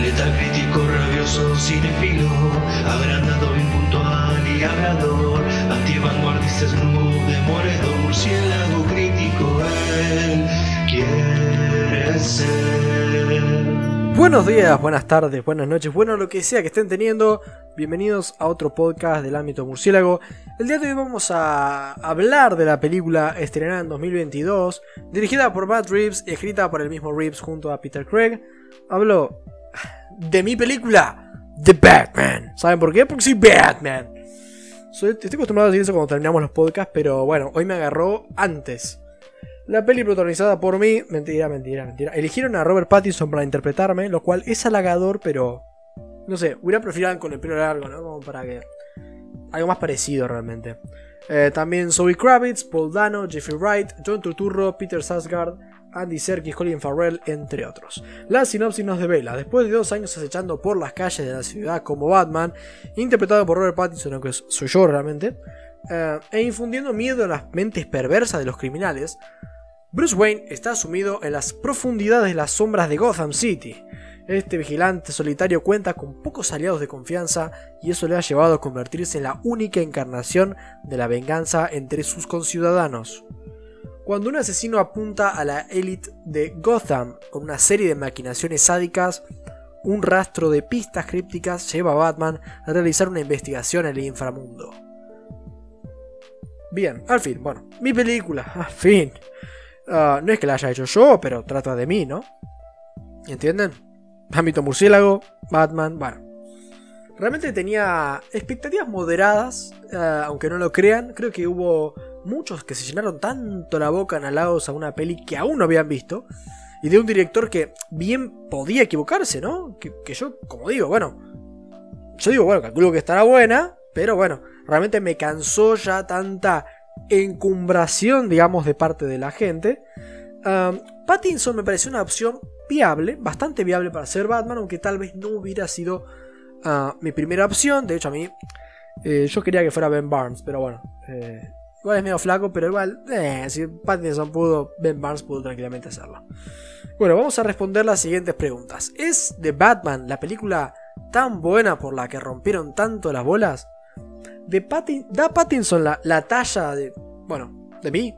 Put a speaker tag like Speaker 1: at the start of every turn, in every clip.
Speaker 1: Letal crítico, rabioso, cinefilo, agrandado, y murciélago crítico, él quiere ser.
Speaker 2: Buenos días, buenas tardes, buenas noches, bueno lo que sea que estén teniendo. Bienvenidos a otro podcast del ámbito murciélago. El día de hoy vamos a hablar de la película estrenada en 2022, dirigida por Matt Reeves y escrita por el mismo Reeves junto a Peter Craig. Hablo de mi película, The Batman. ¿Saben por qué? Porque soy Batman. Estoy acostumbrado a decir eso cuando terminamos los podcasts, pero bueno, hoy me agarró antes. La peli protagonizada por mí, mentira, mentira, mentira. Eligieron a Robert Pattinson para interpretarme, lo cual es halagador, pero no sé, hubiera preferido con el pelo largo, ¿no? Como para que algo más parecido realmente. Eh, también Zoe Kravitz, Paul Dano, Jeffrey Wright, John Turturro, Peter Sarsgaard, Andy Serkis, Colin Farrell, entre otros. La sinopsis nos devela, después de dos años acechando por las calles de la ciudad como Batman, interpretado por Robert Pattinson, aunque soy yo realmente, eh, e infundiendo miedo en las mentes perversas de los criminales, Bruce Wayne está sumido en las profundidades de las sombras de Gotham City. Este vigilante solitario cuenta con pocos aliados de confianza y eso le ha llevado a convertirse en la única encarnación de la venganza entre sus conciudadanos. Cuando un asesino apunta a la élite de Gotham con una serie de maquinaciones sádicas, un rastro de pistas crípticas lleva a Batman a realizar una investigación en el inframundo. Bien, al fin, bueno, mi película, al fin. Ah, no es que la haya hecho yo, pero trata de mí, ¿no? ¿Entienden? Ámbito murciélago, Batman, bueno. Realmente tenía expectativas moderadas, ah, aunque no lo crean. Creo que hubo muchos que se llenaron tanto la boca en a una peli que aún no habían visto. Y de un director que bien podía equivocarse, ¿no? Que, yo, como digo, bueno. Yo digo, bueno, calculo que estará buena, pero bueno, realmente me cansó ya tanta encumbración, digamos, de parte de la gente. Pattinson me pareció una opción viable, bastante viable para ser Batman, aunque tal vez no hubiera sido ah, mi primera opción. De hecho, a mí eh, yo quería que fuera Ben Barnes, pero bueno. Eh, igual es medio flaco, pero igual, eh, si Pattinson pudo, Ben Barnes pudo tranquilamente hacerlo. Bueno, vamos a responder las siguientes preguntas. ¿Es The Batman la película tan buena por la que rompieron tanto las bolas? de ¿Da Pattinson la, la talla de, bueno, de mí?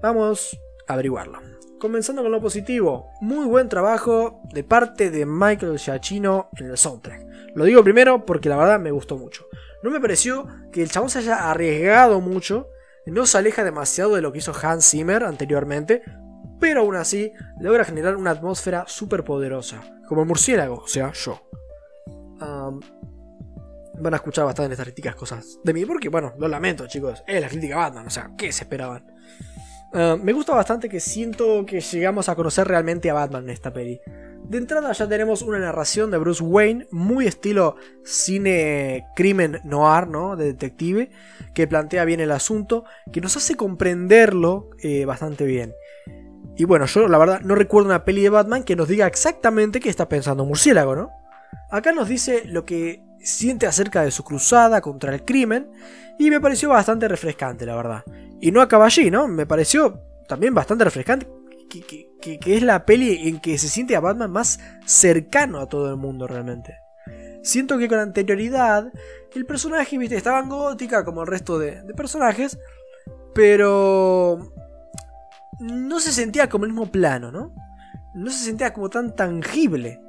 Speaker 2: Vamos a averiguarlo. Comenzando con lo positivo, muy buen trabajo de parte de Michael Giacchino en el soundtrack. Lo digo primero porque la verdad me gustó mucho. No me pareció que el chabón se haya arriesgado mucho, no se aleja demasiado de lo que hizo Hans Zimmer anteriormente, pero aún así logra generar una atmósfera súper poderosa, como el murciélago, o sea, yo van a escuchar bastante estas críticas cosas de mí, porque bueno, lo lamento chicos, es la crítica Batman, o sea, ¿qué se esperaban? Ah, me gusta bastante que siento que llegamos a conocer realmente a Batman en esta peli. De entrada ya tenemos una narración de Bruce Wayne, muy estilo cine crimen noir, ¿no? De detective, que plantea bien el asunto, que nos hace comprenderlo eh, bastante bien. Y bueno, yo la verdad no recuerdo una peli de Batman que nos diga exactamente qué está pensando Murciélago, ¿no? Acá nos dice lo que siente acerca de su cruzada contra el crimen y me pareció bastante refrescante, la verdad. Y no acaba allí, ¿no? Me pareció también bastante refrescante que, es la peli en que se siente a Batman más cercano a todo el mundo realmente. Siento que con anterioridad el personaje, viste, estaba en gótica como el resto de, de personajes, pero no se sentía como el mismo plano, ¿no? No se sentía como tan tangible.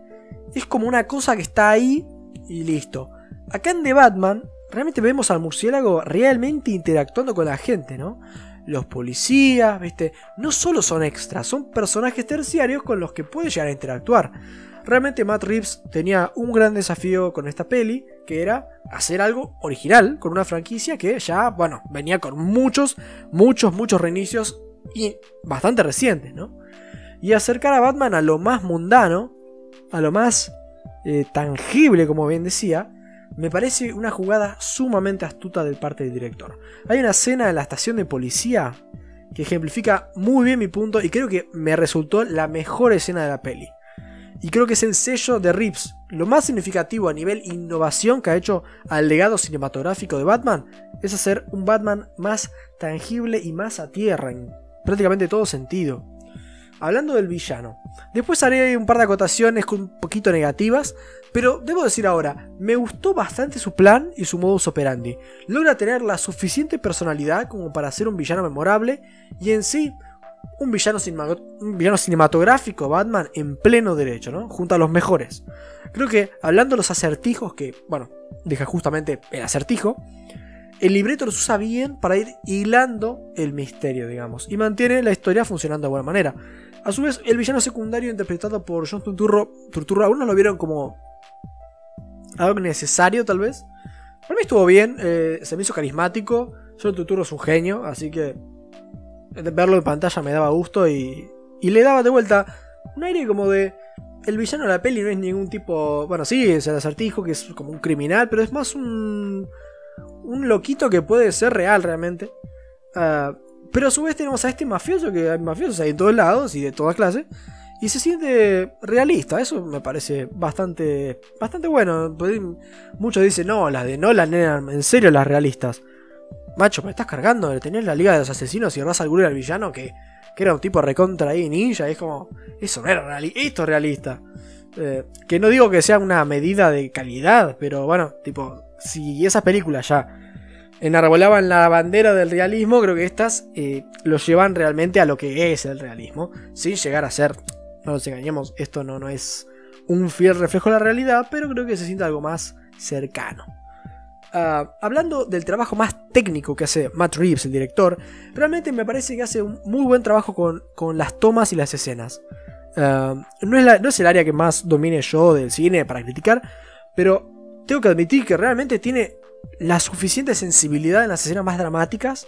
Speaker 2: Es como una cosa que está ahí y listo. Acá en The Batman, realmente vemos al murciélago realmente interactuando con la gente, ¿no? Los policías, ¿viste? No solo son extras, son personajes terciarios con los que puede llegar a interactuar. Realmente Matt Reeves tenía un gran desafío con esta peli, que era hacer algo original con una franquicia que ya, bueno, venía con muchos, muchos, muchos reinicios y bastante recientes, ¿no? Y acercar a Batman a lo más mundano, a lo más eh, tangible, como bien decía, me parece una jugada sumamente astuta del parte del director. Hay una escena en la estación de policía que ejemplifica muy bien mi punto y creo que me resultó la mejor escena de la peli. Y creo que es el sello de Rips, lo más significativo a nivel innovación que ha hecho al legado cinematográfico de Batman, es hacer un Batman más tangible y más a tierra en prácticamente todo sentido. Hablando del villano. Después haré un par de acotaciones un poquito negativas, pero debo decir ahora, me gustó bastante su plan y su modus operandi. Logra tener la suficiente personalidad como para ser un villano memorable y en sí un villano, un villano cinematográfico Batman en pleno derecho, ¿no? Junto a los mejores. Creo que hablando de los acertijos, que, bueno, deja justamente el acertijo, el libreto los usa bien para ir hilando el misterio, digamos, y mantiene la historia funcionando de buena manera. A su vez, el villano secundario interpretado por John Turturro, Turturro algunos lo vieron como algo necesario, tal vez. Para mí estuvo bien, eh, se me hizo carismático. John Turturro es un genio, así que verlo en pantalla me daba gusto y, y le daba de vuelta un aire como de el villano de la peli no es ningún tipo. Bueno, sí, es el acertijo, que es como un criminal, pero es más un. Un loquito que puede ser real realmente. Ah, pero a su vez tenemos a este mafioso, que hay mafiosos hay en todos lados y de todas clases. Y se siente realista, eso me parece bastante, bastante bueno. Muchos dicen, no, las de Nolan eran en serio las realistas. Macho, me estás cargando, tenés la Liga de los Asesinos y vas al al villano que que era un tipo recontra ahí ninja, es como, eso no era realista, esto es realista. Eh, que no digo que sea una medida de calidad, pero bueno, tipo, si esas películas ya enarbolaban la bandera del realismo, creo que estas eh, lo llevan realmente a lo que es el realismo, sin llegar a ser, no nos engañemos, esto no, no es un fiel reflejo de la realidad, pero creo que se siente algo más cercano. Ah, hablando del trabajo más técnico que hace Matt Reeves, el director, realmente me parece que hace un muy buen trabajo con, las tomas y las escenas. Ah, no, es no es el área que más domine yo del cine para criticar, pero tengo que admitir que realmente tiene la suficiente sensibilidad en las escenas más dramáticas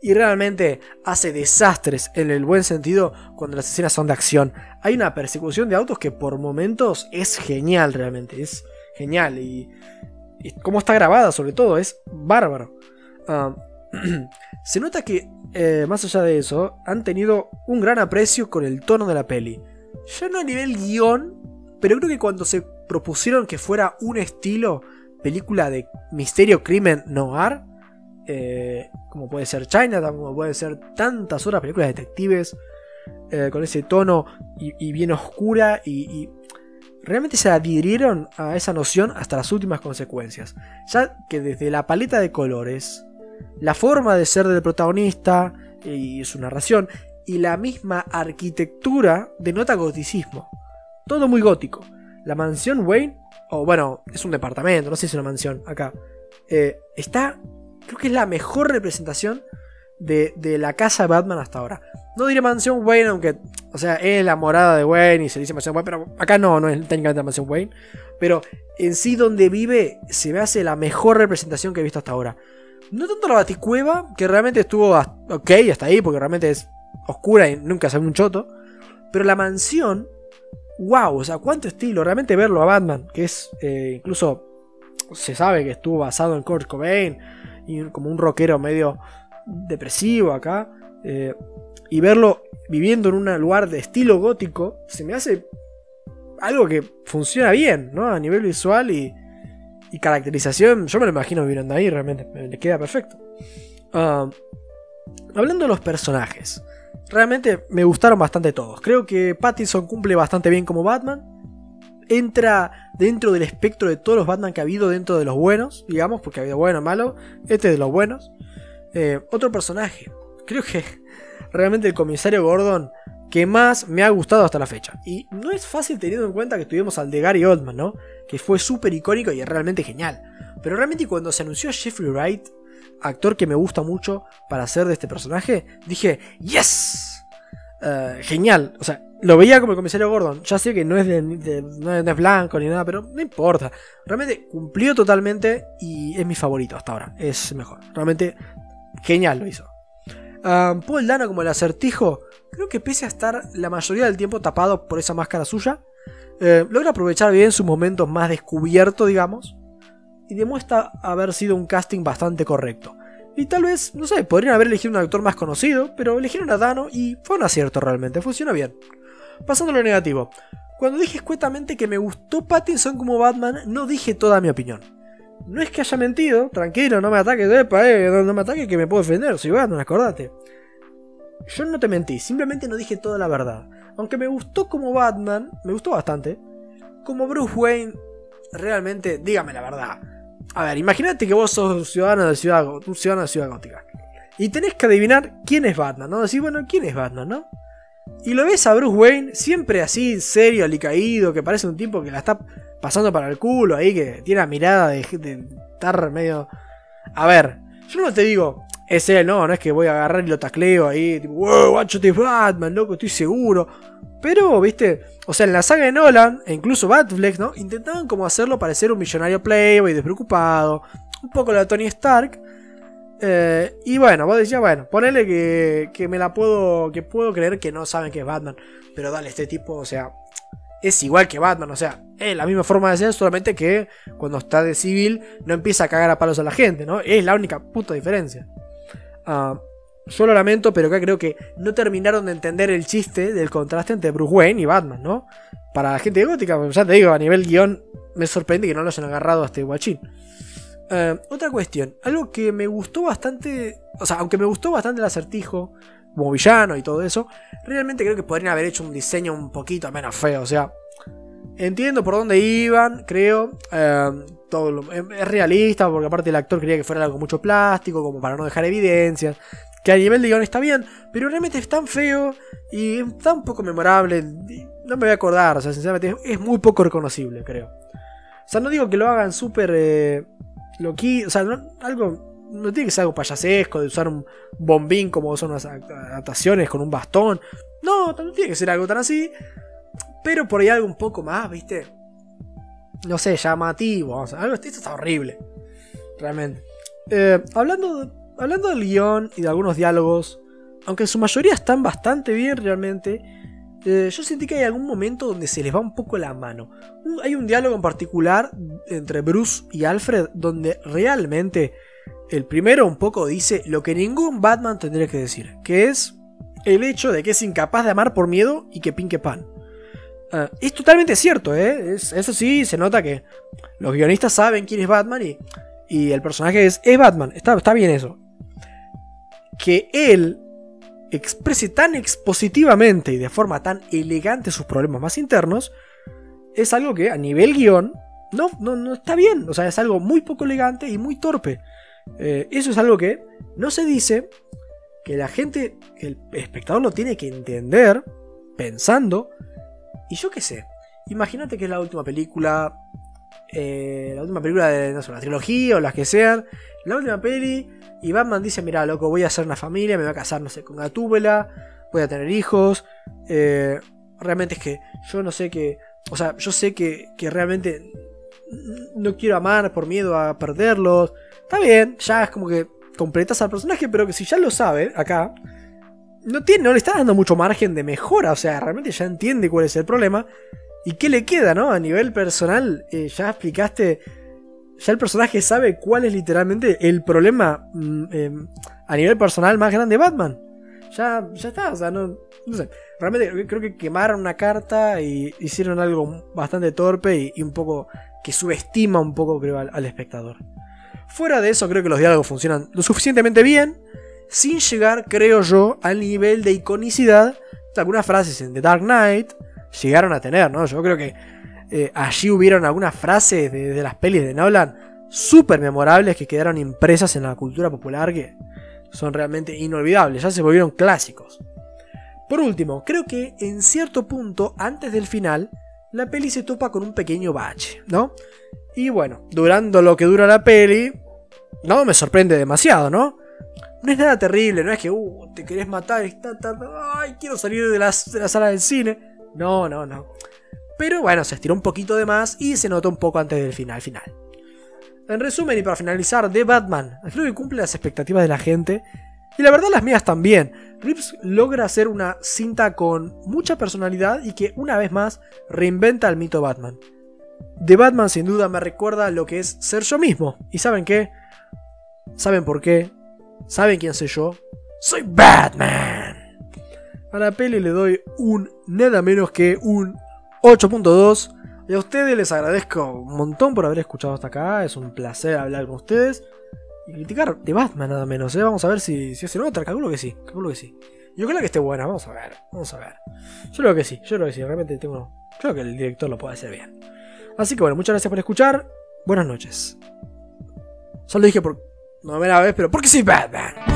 Speaker 2: y realmente hace desastres en el buen sentido cuando las escenas son de acción. Hay una persecución de autos que por momentos es genial realmente, es genial y y cómo está grabada sobre todo, es bárbaro. Ah, se nota que, eh, más allá de eso, han tenido un gran aprecio con el tono de la peli. Ya no a nivel guion, pero creo que cuando se propusieron que fuera un estilo película de misterio, crimen, noir, eh, como puede ser China, como puede ser tantas otras películas de detectives, eh, con ese tono y, bien oscura y, realmente se adhirieron a esa noción hasta las últimas consecuencias, ya que desde la paleta de colores, la forma de ser del protagonista y su narración, y la misma arquitectura denota goticismo. Todo muy gótico. La mansión Wayne, o bueno, es un departamento, no sé si es una mansión acá, eh, está, creo que es la mejor representación de, de la casa de Batman hasta ahora. No diré mansión Wayne, aunque, o sea, es la morada de Wayne y se dice mansión Wayne, pero acá no, no es técnicamente la mansión Wayne. Pero en sí, donde vive, se me hace la mejor representación que he visto hasta ahora. No tanto la baticueva, que realmente estuvo ok hasta ahí, porque realmente es oscura y nunca se ve un choto. Pero la mansión, wow, o sea, cuánto estilo. Realmente verlo a Batman, que es eh, incluso se sabe que estuvo basado en Kurt Cobain y como un rockero medio depresivo acá. Eh, y verlo viviendo en un lugar de estilo gótico, se me hace algo que funciona bien, ¿no? A nivel visual y, caracterización, yo me lo imagino viviendo ahí, realmente, me queda perfecto. Ah, hablando de los personajes, realmente me gustaron bastante todos. Creo que Pattinson cumple bastante bien como Batman. Entra dentro del espectro de todos los Batman que ha habido dentro de los buenos, digamos, porque ha habido bueno, malo. Este es de los buenos. Eh, otro personaje, creo que realmente el comisario Gordon que más me ha gustado hasta la fecha. Y no es fácil teniendo en cuenta que tuvimos al de Gary Oldman, ¿no? Que fue súper icónico y es realmente genial. Pero realmente cuando se anunció Jeffrey Wright, actor que me gusta mucho para hacer de este personaje, dije, ¡Yes! Eh, genial. O sea, lo veía como el comisario Gordon. Ya sé que no es, no es blanco ni nada, pero no importa. Realmente cumplió totalmente y es mi favorito hasta ahora. Es mejor. Realmente genial lo hizo. Paul Dano como el acertijo, creo que pese a estar la mayoría del tiempo tapado por esa máscara suya, eh, logra aprovechar bien sus momentos más descubiertos, digamos, y demuestra haber sido un casting bastante correcto. Y tal vez, no sé, podrían haber elegido un actor más conocido, pero eligieron a Dano y fue un acierto realmente, funciona bien. Pasando a lo negativo. Cuando dije escuetamente que me gustó Pattinson como Batman, no dije toda mi opinión. No es que haya mentido, tranquilo, no me ataques, epa, eh, no, me ataques que me puedo defender, soy Batman, acordate. yo no te mentí, simplemente no dije toda la verdad. Aunque me gustó como Batman, me gustó bastante. Como Bruce Wayne, realmente, dígame la verdad. A ver, imagínate que vos sos ciudadano de ciudad, un ciudadano de ciudad gótica. Y tenés que adivinar quién es Batman, ¿no? Decir, bueno, ¿quién es Batman, no? Y lo ves a Bruce Wayne, siempre así, serio, alicaído, que parece un tipo que la está pasando para el culo ahí, que tiene la mirada de, estar medio. A ver, yo no te digo, es él, no, no es que voy a agarrar y lo tacleo ahí, tipo, wow, guacho, te Batman, loco, estoy seguro. Pero, viste, o sea, en la saga de Nolan, e incluso Batfleck, ¿no? Intentaban como hacerlo parecer un millonario playboy despreocupado, un poco la Tony Stark. Eh, y bueno, vos decías, bueno, ponele que, que me la puedo, que puedo creer que no saben que es Batman. Pero dale, este tipo, o sea, es igual que Batman, o sea, es la misma forma de ser, solamente que cuando está de civil no empieza a cagar a palos a la gente, ¿no? Es la única puta diferencia. Uh, yo lo lamento, pero acá creo que no terminaron de entender el chiste del contraste entre Bruce Wayne y Batman, ¿no? Para la gente gótica, pues, ya te digo, a nivel guion, me sorprende que no lo hayan agarrado a este guachín. Uh, otra cuestión, algo que me gustó bastante, o sea, aunque me gustó bastante el acertijo, como villano y todo eso, realmente creo que podrían haber hecho un diseño un poquito menos feo. O sea, entiendo por dónde iban, creo. Eh, todo es realista, porque aparte el actor quería que fuera algo mucho plástico, como para no dejar evidencias. Que a nivel de guion está bien, pero realmente es tan feo y tan poco memorable. No me voy a acordar, o sea, sinceramente es, muy poco reconocible, creo. O sea, no digo que lo hagan súper. Eh, loqui, o sea, algo no tiene que ser algo payasesco de usar un bombín como son las adaptaciones con un bastón. No, no tiene que ser algo tan así. Pero por ahí algo un poco más, ¿viste? No sé, llamativo. O sea, algo, esto está horrible. Realmente. Eh, hablando, hablando del guion y de algunos diálogos, aunque en su mayoría están bastante bien realmente, eh, yo sentí que hay algún momento donde se les va un poco la mano. Hay un diálogo en particular entre Bruce y Alfred donde realmente el primero un poco dice lo que ningún Batman tendría que decir, que es el hecho de que es incapaz de amar por miedo y que pinque pan. Ah, es totalmente cierto, ¿eh? eso sí, se nota que los guionistas saben quién es Batman y, y el personaje es, es Batman, está, está bien eso. Que él exprese tan expositivamente y de forma tan elegante sus problemas más internos, es algo que a nivel guion no, no, no está bien. O sea, es algo muy poco elegante y muy torpe. Eh, eso es algo que no se dice, que la gente, el espectador lo tiene que entender pensando. Y yo qué sé, imagínate que es la última película, eh, la última película de no sé, la trilogía o las que sean, la última peli, y Batman dice, mira, loco, voy a hacer una familia, me voy a casar, no sé, con Gatúbela, voy a tener hijos. Eh, realmente es que yo no sé que, o sea, yo sé que, que realmente no quiero amar por miedo a perderlos. Está bien, ya es como que completas al personaje, pero que si ya lo sabe acá, no, tiene, no le está dando mucho margen de mejora. O sea, realmente ya entiende cuál es el problema. ¿Y qué le queda, no? A nivel personal, eh, ya explicaste. Ya el personaje sabe cuál es literalmente el problema mm, em, a nivel personal más grande de Batman. Ya, ya está, o sea, no, no sé. Realmente creo que quemaron una carta y hicieron algo bastante torpe y, un poco que subestima un poco, creo, al, espectador. Fuera de eso, creo que los diálogos funcionan lo suficientemente bien, sin llegar, creo yo, al nivel de iconicidad algunas frases en The Dark Knight llegaron a tener, ¿no? Yo creo que eh, allí hubieron algunas frases de, las pelis de Nolan súper memorables que quedaron impresas en la cultura popular que son realmente inolvidables, ya se volvieron clásicos. Por último, creo que en cierto punto, antes del final, la peli se topa con un pequeño bache, ¿no? Y bueno, durando lo que dura la peli, no me sorprende demasiado, ¿no? No es nada terrible, no es que, uh, te querés matar, está, quiero salir de la, de la sala del cine. No, no, no. Pero bueno, se estiró un poquito de más y se notó un poco antes del final. En resumen y para finalizar, The Batman, creo que cumple las expectativas de la gente y la verdad las mías también. Rips logra hacer una cinta con mucha personalidad y que una vez más reinventa el mito Batman. The Batman sin duda me recuerda lo que es ser yo mismo. ¿Y saben qué? ¿Saben por qué? ¿Saben quién soy yo? ¡Soy Batman! A la peli le doy un nada menos que un 8.2. Y a ustedes les agradezco un montón por haber escuchado hasta acá. Es un placer hablar con ustedes y criticar de Batman nada menos. ¿eh? Vamos a ver si, si hacen otra. Calculo que sí. Calculo que sí. Yo creo que esté buena, vamos a ver, vamos a ver. Yo creo que sí, yo creo que sí, realmente tengo... Creo que el director lo puede hacer bien. Así que bueno, muchas gracias por escuchar. Buenas noches. Solo dije por novena vez, pero porque soy Batman.